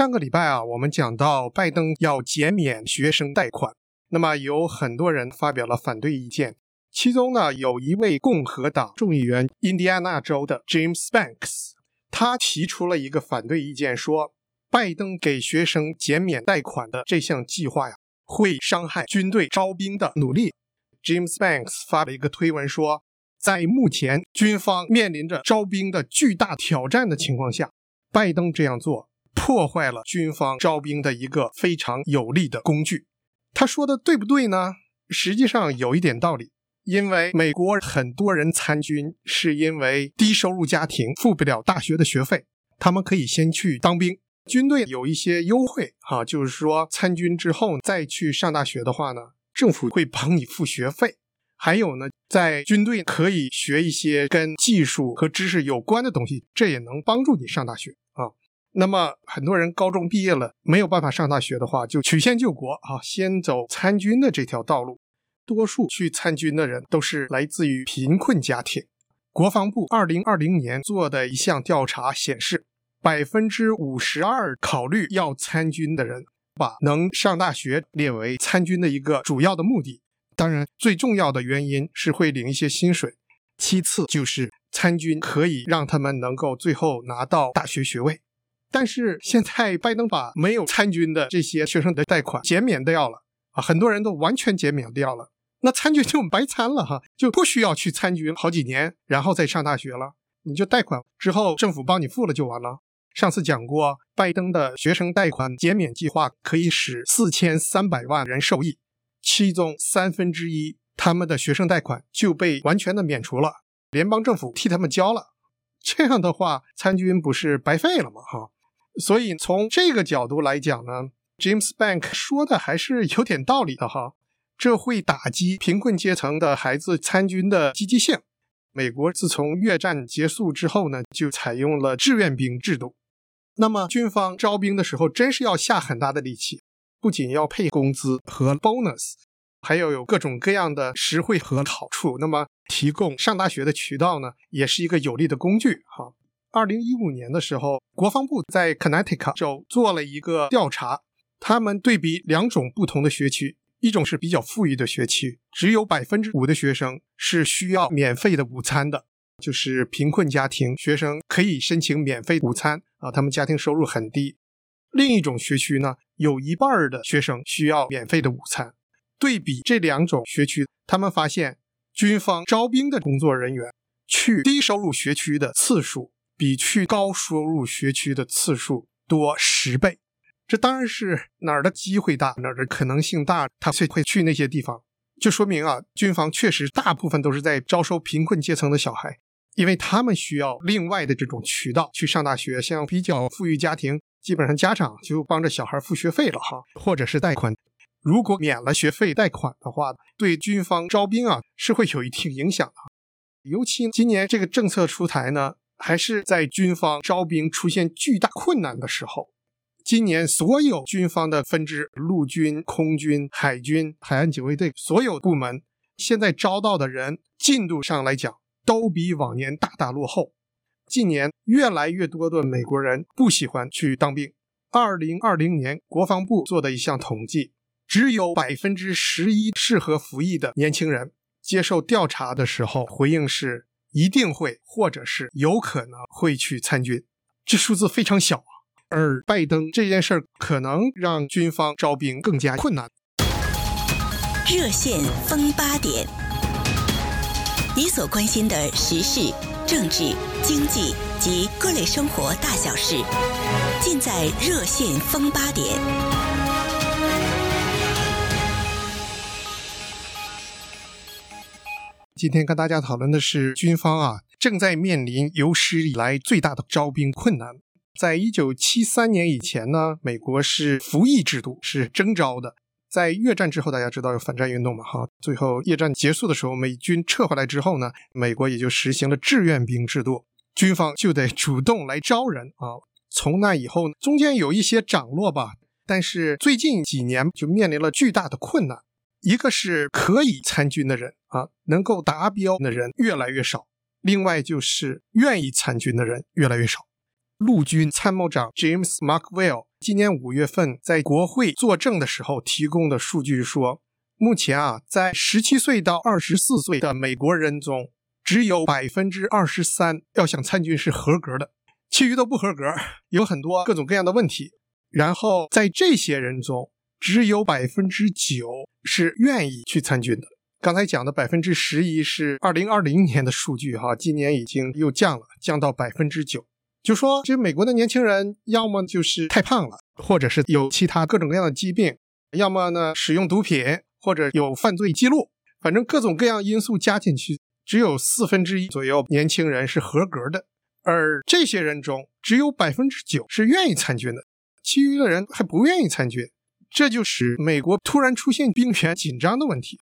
上个礼拜啊，我们讲到拜登要减免学生贷款，那么有很多人发表了反对意见，其中呢有一位共和党众议员，印第安纳州的 James Banks，他提出了一个反对意见，说拜登给学生减免贷款的这项计划呀，会伤害军队招兵的努力。James Banks 发了一个推文说，在目前军方面临着招兵的巨大挑战的情况下，拜登这样做。破坏了军方招兵的一个非常有力的工具。他说的对不对呢？实际上有一点道理，因为美国很多人参军是因为低收入家庭付不了大学的学费，他们可以先去当兵。军队有一些优惠啊，就是说参军之后再去上大学的话呢，政府会帮你付学费。还有呢，在军队可以学一些跟技术和知识有关的东西，这也能帮助你上大学。那么很多人高中毕业了没有办法上大学的话，就曲线救国啊，先走参军的这条道路。多数去参军的人都是来自于贫困家庭。国防部二零二零年做的一项调查显示，百分之五十二考虑要参军的人，把能上大学列为参军的一个主要的目的。当然，最重要的原因是会领一些薪水，其次就是参军可以让他们能够最后拿到大学学位。但是现在拜登把没有参军的这些学生的贷款减免掉了啊，很多人都完全减免掉了，那参军就白参了哈，就不需要去参军好几年，然后再上大学了，你就贷款之后政府帮你付了就完了。上次讲过，拜登的学生贷款减免计划可以使四千三百万人受益，其中三分之一他们的学生贷款就被完全的免除了，联邦政府替他们交了，这样的话参军不是白费了吗？哈。所以从这个角度来讲呢，James Bank 说的还是有点道理的哈。这会打击贫困阶层的孩子参军的积极性。美国自从越战结束之后呢，就采用了志愿兵制度。那么军方招兵的时候，真是要下很大的力气，不仅要配工资和 bonus，还要有各种各样的实惠和好处。那么提供上大学的渠道呢，也是一个有力的工具哈。二零一五年的时候，国防部在 Connecticut 州做了一个调查，他们对比两种不同的学区，一种是比较富裕的学区，只有百分之五的学生是需要免费的午餐的，就是贫困家庭学生可以申请免费午餐啊，他们家庭收入很低。另一种学区呢，有一半的学生需要免费的午餐。对比这两种学区，他们发现军方招兵的工作人员去低收入学区的次数。比去高收入学区的次数多十倍，这当然是哪儿的机会大，哪儿的可能性大，他才会去那些地方。就说明啊，军方确实大部分都是在招收贫困阶层的小孩，因为他们需要另外的这种渠道去上大学。像比较富裕家庭，基本上家长就帮着小孩付学费了哈，或者是贷款。如果免了学费贷款的话，对军方招兵啊是会有一定影响的。尤其今年这个政策出台呢。还是在军方招兵出现巨大困难的时候，今年所有军方的分支，陆军、空军、海军、海岸警卫队所有部门，现在招到的人进度上来讲，都比往年大大落后。近年越来越多的美国人不喜欢去当兵。二零二零年国防部做的一项统计，只有百分之十一适合服役的年轻人接受调查的时候回应是。一定会，或者是有可能会去参军，这数字非常小啊。而拜登这件事儿可能让军方招兵更加困难。热线风八点，你所关心的时事、政治、经济及各类生活大小事，尽在热线风八点。今天跟大家讨论的是军方啊，正在面临有史以来最大的招兵困难。在一九七三年以前呢，美国是服役制度，是征招的。在越战之后，大家知道有反战运动嘛？哈，最后越战结束的时候，美军撤回来之后呢，美国也就实行了志愿兵制度，军方就得主动来招人啊。从那以后，中间有一些涨落吧，但是最近几年就面临了巨大的困难。一个是可以参军的人啊，能够达标的人越来越少；另外就是愿意参军的人越来越少。陆军参谋长 James Markwell 今年五月份在国会作证的时候提供的数据说，目前啊，在十七岁到二十四岁的美国人中，只有百分之二十三要想参军是合格的，其余都不合格，有很多各种各样的问题。然后在这些人中，只有百分之九是愿意去参军的。刚才讲的百分之十一是二零二零年的数据，哈，今年已经又降了，降到百分之九。就说这美国的年轻人，要么就是太胖了，或者是有其他各种各样的疾病，要么呢使用毒品，或者有犯罪记录，反正各种各样因素加进去，只有四分之一左右年轻人是合格的。而这些人中，只有百分之九是愿意参军的，其余的人还不愿意参军，这就使美国突然出现兵权紧张的问题。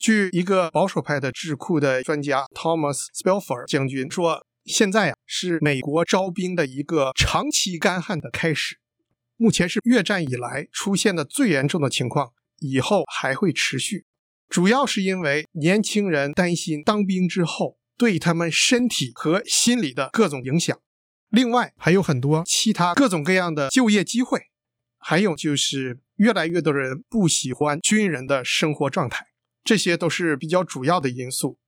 据一个保守派的智库的专家 Thomas Spelfer 将军说，现在啊是美国招兵的一个长期干旱的开始，目前是越战以来出现的最严重的情况，以后还会持续。主要是因为年轻人担心当兵之后对他们身体和心理的各种影响，另外还有很多其他各种各样的就业机会，还有就是越来越多人不喜欢军人的生活状态。这些都是比较主要的因素。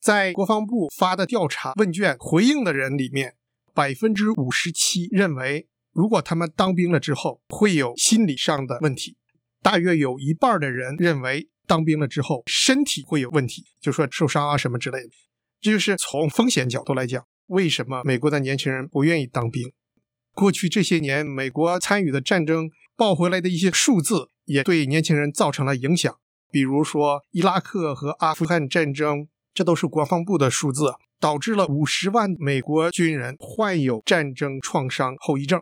在国防部发的调查问卷回应的人里面，百分之五十七认为，如果他们当兵了之后会有心理上的问题。大约有一半的人认为，当兵了之后身体会有问题，就说受伤啊什么之类的。这就是从风险角度来讲，为什么美国的年轻人不愿意当兵。过去这些年，美国参与的战争报回来的一些数字，也对年轻人造成了影响。比如说，伊拉克和阿富汗战争，这都是国防部的数字，导致了五十万美国军人患有战争创伤后遗症，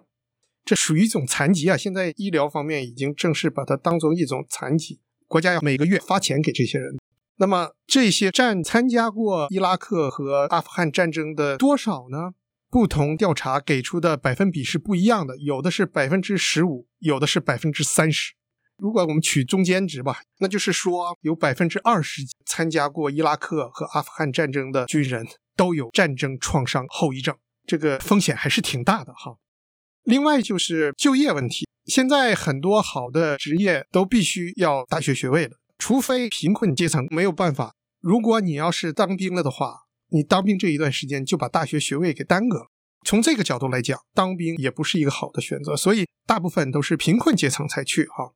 这属于一种残疾啊！现在医疗方面已经正式把它当做一种残疾，国家要每个月发钱给这些人。那么，这些战参加过伊拉克和阿富汗战争的多少呢？不同调查给出的百分比是不一样的，有的是百分之十五，有的是百分之三十。如果我们取中间值吧，那就是说有百分之二十参加过伊拉克和阿富汗战争的军人都有战争创伤后遗症，这个风险还是挺大的哈。另外就是就业问题，现在很多好的职业都必须要大学学位的，除非贫困阶层没有办法。如果你要是当兵了的话，你当兵这一段时间就把大学学位给耽搁了。从这个角度来讲，当兵也不是一个好的选择，所以大部分都是贫困阶层才去哈。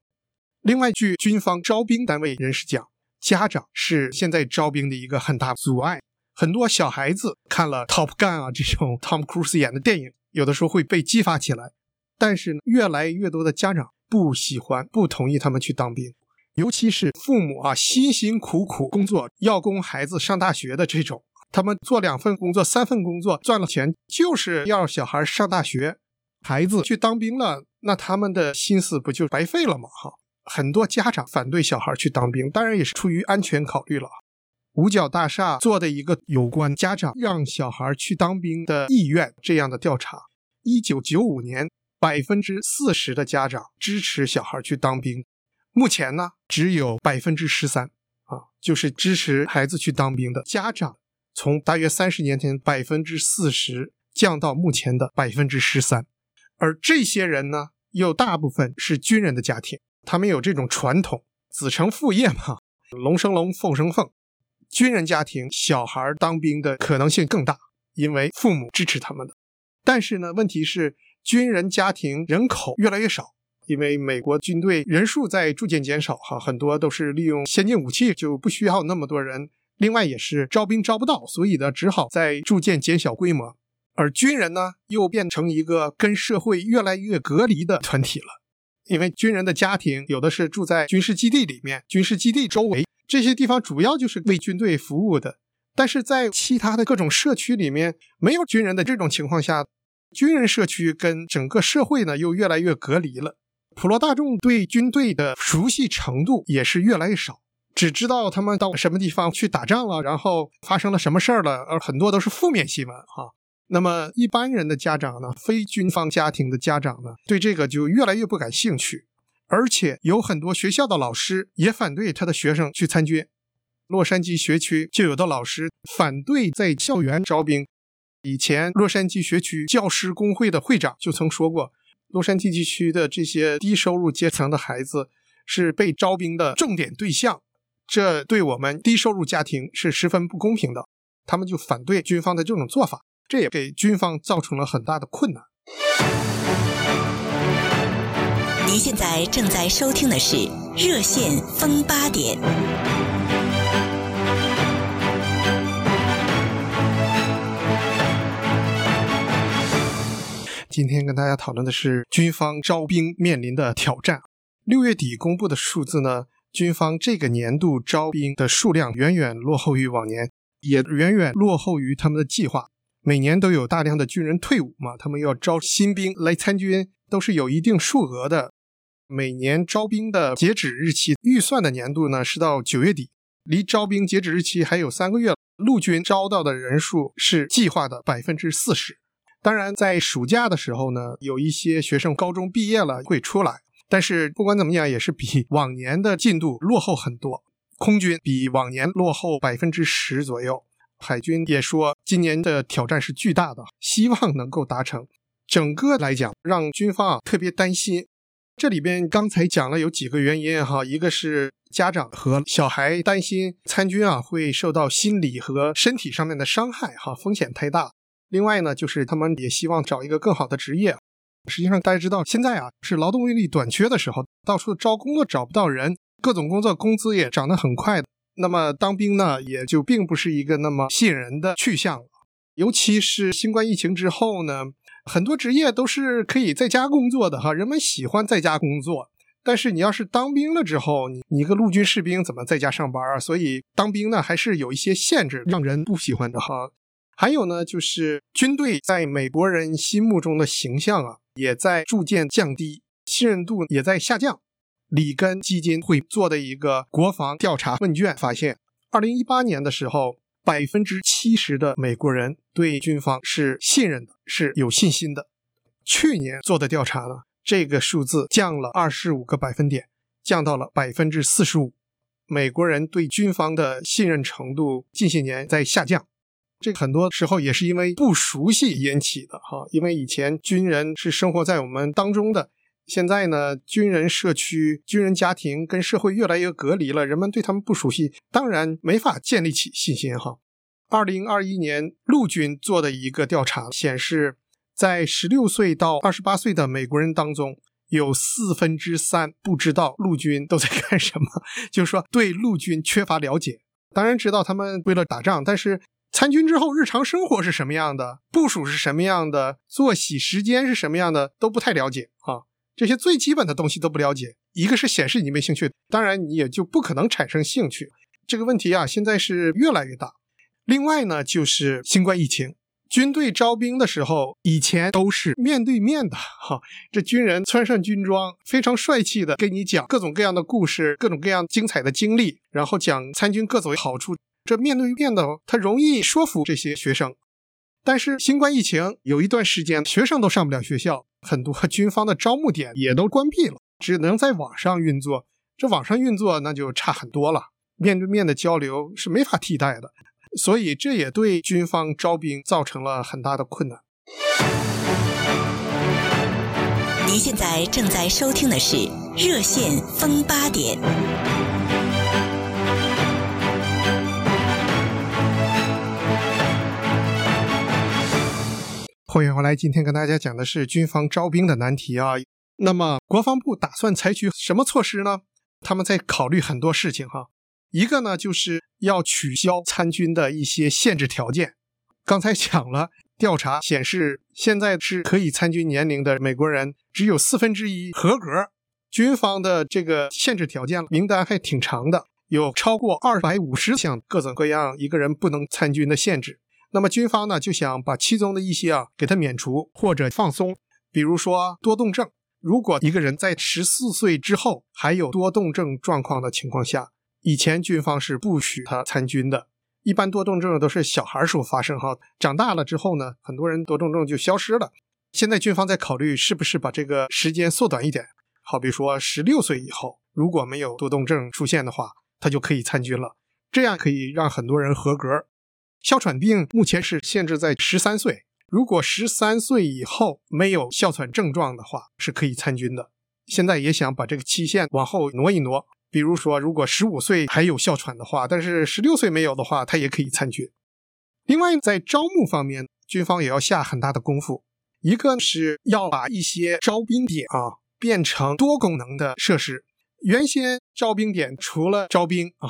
另外，据军方招兵单位人士讲，家长是现在招兵的一个很大阻碍。很多小孩子看了《Top Gun》啊这种 Tom Cruise 演的电影，有的时候会被激发起来。但是，越来越多的家长不喜欢、不同意他们去当兵，尤其是父母啊，辛辛苦苦工作要供孩子上大学的这种，他们做两份工作、三份工作赚了钱，就是要小孩上大学，孩子去当兵了，那他们的心思不就白费了吗？哈。很多家长反对小孩去当兵，当然也是出于安全考虑了。五角大厦做的一个有关家长让小孩去当兵的意愿这样的调查，一九九五年百分之四十的家长支持小孩去当兵，目前呢只有百分之十三啊，就是支持孩子去当兵的家长，从大约三十年前百分之四十降到目前的百分之十三，而这些人呢，又大部分是军人的家庭。他们有这种传统，子承父业嘛，龙生龙，凤生凤。军人家庭小孩当兵的可能性更大，因为父母支持他们的。但是呢，问题是军人家庭人口越来越少，因为美国军队人数在逐渐减少，哈，很多都是利用先进武器，就不需要那么多人。另外也是招兵招不到，所以呢，只好在逐渐减小规模。而军人呢，又变成一个跟社会越来越隔离的团体了。因为军人的家庭有的是住在军事基地里面，军事基地周围这些地方主要就是为军队服务的。但是在其他的各种社区里面，没有军人的这种情况下，军人社区跟整个社会呢又越来越隔离了。普罗大众对军队的熟悉程度也是越来越少，只知道他们到什么地方去打仗了，然后发生了什么事儿了，而很多都是负面新闻哈。那么一般人的家长呢，非军方家庭的家长呢，对这个就越来越不感兴趣，而且有很多学校的老师也反对他的学生去参军。洛杉矶学区就有的老师反对在校园招兵，以前洛杉矶学区教师工会的会长就曾说过，洛杉矶地区的这些低收入阶层的孩子是被招兵的重点对象，这对我们低收入家庭是十分不公平的。他们就反对军方的这种做法，这也给军方造成了很大的困难。您现在正在收听的是《热线风八点》。今天跟大家讨论的是军方招兵面临的挑战。六月底公布的数字呢，军方这个年度招兵的数量远远落后于往年，也远远落后于他们的计划。每年都有大量的军人退伍嘛，他们要招新兵来参军，都是有一定数额的。每年招兵的截止日期预算的年度呢是到九月底，离招兵截止日期还有三个月。陆军招到的人数是计划的百分之四十。当然，在暑假的时候呢，有一些学生高中毕业了会出来，但是不管怎么样，也是比 往年的进度落后很多。空军比往年落后百分之十左右，海军也说今年的挑战是巨大的，希望能够达成。整个来讲，让军方啊特别担心。这里边刚才讲了有几个原因哈，一个是家长和小孩担心参军啊会受到心理和身体上面的伤害哈，风险太大。另外呢，就是他们也希望找一个更好的职业。实际上，大家知道现在啊是劳动力短缺的时候，到处招工作找不到人，各种工作工资也涨得很快。那么当兵呢，也就并不是一个那么吸引人的去向了。尤其是新冠疫情之后呢，很多职业都是可以在家工作的哈，人们喜欢在家工作。但是你要是当兵了之后，你你一个陆军士兵怎么在家上班啊？所以当兵呢，还是有一些限制，让人不喜欢的哈。还有呢，就是军队在美国人心目中的形象啊，也在逐渐降低，信任度也在下降。里根基金会做的一个国防调查问卷发现，二零一八年的时候，百分之七十的美国人对军方是信任的，是有信心的。去年做的调查呢，这个数字降了二十五个百分点，降到了百分之四十五。美国人对军方的信任程度近些年在下降。这很多时候也是因为不熟悉引起的哈，因为以前军人是生活在我们当中的，现在呢，军人社区、军人家庭跟社会越来越隔离了，人们对他们不熟悉，当然没法建立起信心哈。二零二一年陆军做的一个调查显示，在十六岁到二十八岁的美国人当中，有四分之三不知道陆军都在干什么，就是说对陆军缺乏了解。当然知道他们为了打仗，但是。参军之后，日常生活是什么样的？部署是什么样的？作息时间是什么样的？都不太了解啊！这些最基本的东西都不了解。一个是显示你没兴趣，当然你也就不可能产生兴趣。这个问题啊，现在是越来越大。另外呢，就是新冠疫情，军队招兵的时候，以前都是面对面的，哈，这军人穿上军装，非常帅气的跟你讲各种各样的故事，各种各样精彩的经历，然后讲参军各种好处。这面对面的，他容易说服这些学生。但是新冠疫情有一段时间，学生都上不了学校，很多军方的招募点也都关闭了，只能在网上运作。这网上运作那就差很多了，面对面的交流是没法替代的。所以这也对军方招兵造成了很大的困难。您现在正在收听的是《热线风八点》。欢迎回来，今天跟大家讲的是军方招兵的难题啊。那么国防部打算采取什么措施呢？他们在考虑很多事情哈。一个呢，就是要取消参军的一些限制条件。刚才讲了，调查显示，现在是可以参军年龄的美国人只有四分之一合格。军方的这个限制条件名单还挺长的，有超过二百五十项各种各样一个人不能参军的限制。那么军方呢就想把其中的一些啊给他免除或者放松，比如说多动症，如果一个人在十四岁之后还有多动症状况的情况下，以前军方是不许他参军的。一般多动症都是小孩时候发生哈，长大了之后呢，很多人多动症就消失了。现在军方在考虑是不是把这个时间缩短一点，好比说十六岁以后如果没有多动症出现的话，他就可以参军了，这样可以让很多人合格。哮喘病目前是限制在十三岁，如果十三岁以后没有哮喘症状的话，是可以参军的。现在也想把这个期限往后挪一挪，比如说，如果十五岁还有哮喘的话，但是十六岁没有的话，他也可以参军。另外，在招募方面，军方也要下很大的功夫。一个是要把一些招兵点啊变成多功能的设施。原先招兵点除了招兵啊，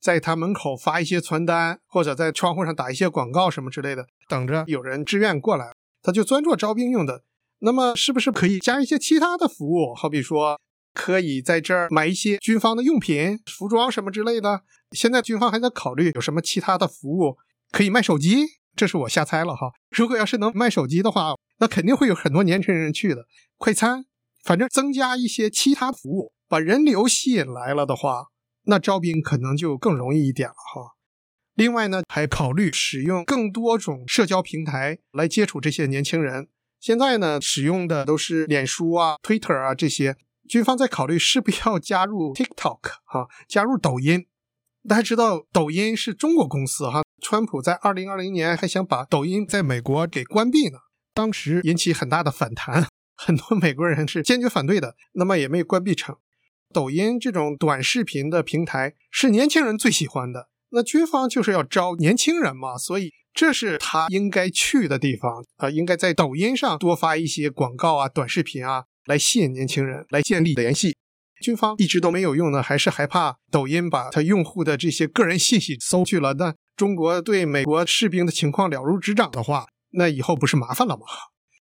在他门口发一些传单，或者在窗户上打一些广告什么之类的，等着有人志愿过来，他就专做招兵用的。那么，是不是可以加一些其他的服务？好比说，可以在这儿买一些军方的用品、服装什么之类的。现在军方还在考虑有什么其他的服务。可以卖手机，这是我瞎猜了哈。如果要是能卖手机的话，那肯定会有很多年轻人去的。快餐，反正增加一些其他服务，把人流吸引来了的话，那招兵可能就更容易一点了哈。另外呢，还考虑使用更多种社交平台来接触这些年轻人。现在呢，使用的都是脸书啊、Twitter 啊这些。军方在考虑是不是要加入 TikTok 哈，加入抖音。大家知道抖音是中国公司哈。川普在二零二零年还想把抖音在美国给关闭呢，当时引起很大的反弹，很多美国人是坚决反对的，那么也没有关闭成。抖音这种短视频的平台是年轻人最喜欢的，那军方就是要招年轻人嘛，所以这是他应该去的地方啊，应该在抖音上多发一些广告啊、短视频啊，来吸引年轻人来建立联系。军方一直都没有用呢，还是害怕抖音把他用户的这些个人信息搜去了。那中国对美国士兵的情况了如指掌的话，那以后不是麻烦了吗？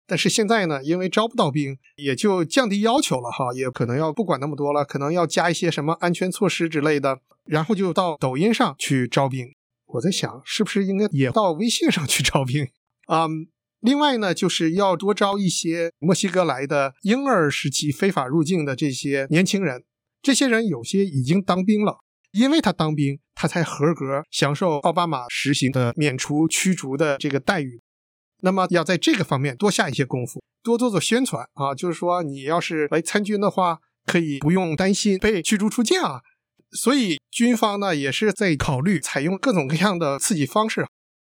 但是现在呢，因为招不到兵，也就降低要求了哈，也可能要不管那么多了，可能要加一些什么安全措施之类的，然后就到抖音上去招兵。我在想，是不是应该也到微信上去招兵？嗯。另外呢，就是要多招一些墨西哥来的婴儿时期非法入境的这些年轻人。这些人有些已经当兵了，因为他当兵，他才合格享受奥巴马实行的免除驱逐的这个待遇。那么要在这个方面多下一些功夫，多做做宣传啊，就是说你要是来参军的话，可以不用担心被驱逐出境啊。所以军方呢也是在考虑采用各种各样的刺激方式。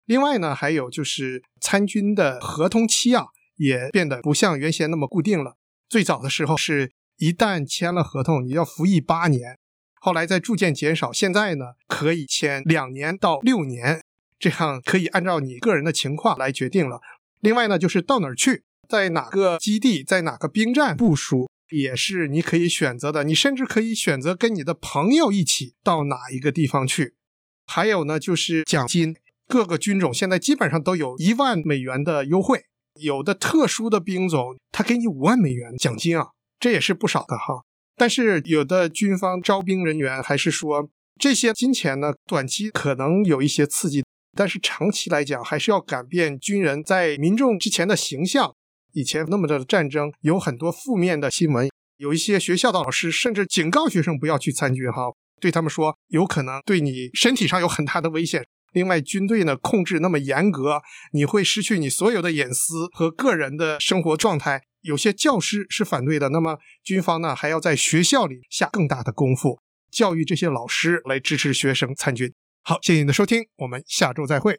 另外呢，还有就是参军的合同期啊，也变得不像原先那么固定了。最早的时候是一旦签了合同，你要服役八年，后来在逐渐减少，现在呢可以签两年到六年，这样可以按照你个人的情况来决定了。另外呢，就是到哪儿去，在哪个基地，在哪个兵站部署，也是你可以选择的。你甚至可以选择跟你的朋友一起到哪一个地方去。还有呢，就是奖金。各个军种现在基本上都有一万美元的优惠，有的特殊的兵种，他给你五万美元奖金啊，这也是不少的哈。但是有的军方招兵人员还是说，这些金钱呢，短期可能有一些刺激，但是长期来讲，还是要改变军人在民众之前的形象。以前那么的战争，有很多负面的新闻，有一些学校的老师甚至警告学生不要去参军哈，对他们说，有可能对你身体上有很大的危险。另外，军队呢控制那么严格，你会失去你所有的隐私和个人的生活状态。有些教师是反对的，那么军方呢还要在学校里下更大的功夫，教育这些老师来支持学生参军。好，谢谢您的收听，我们下周再会。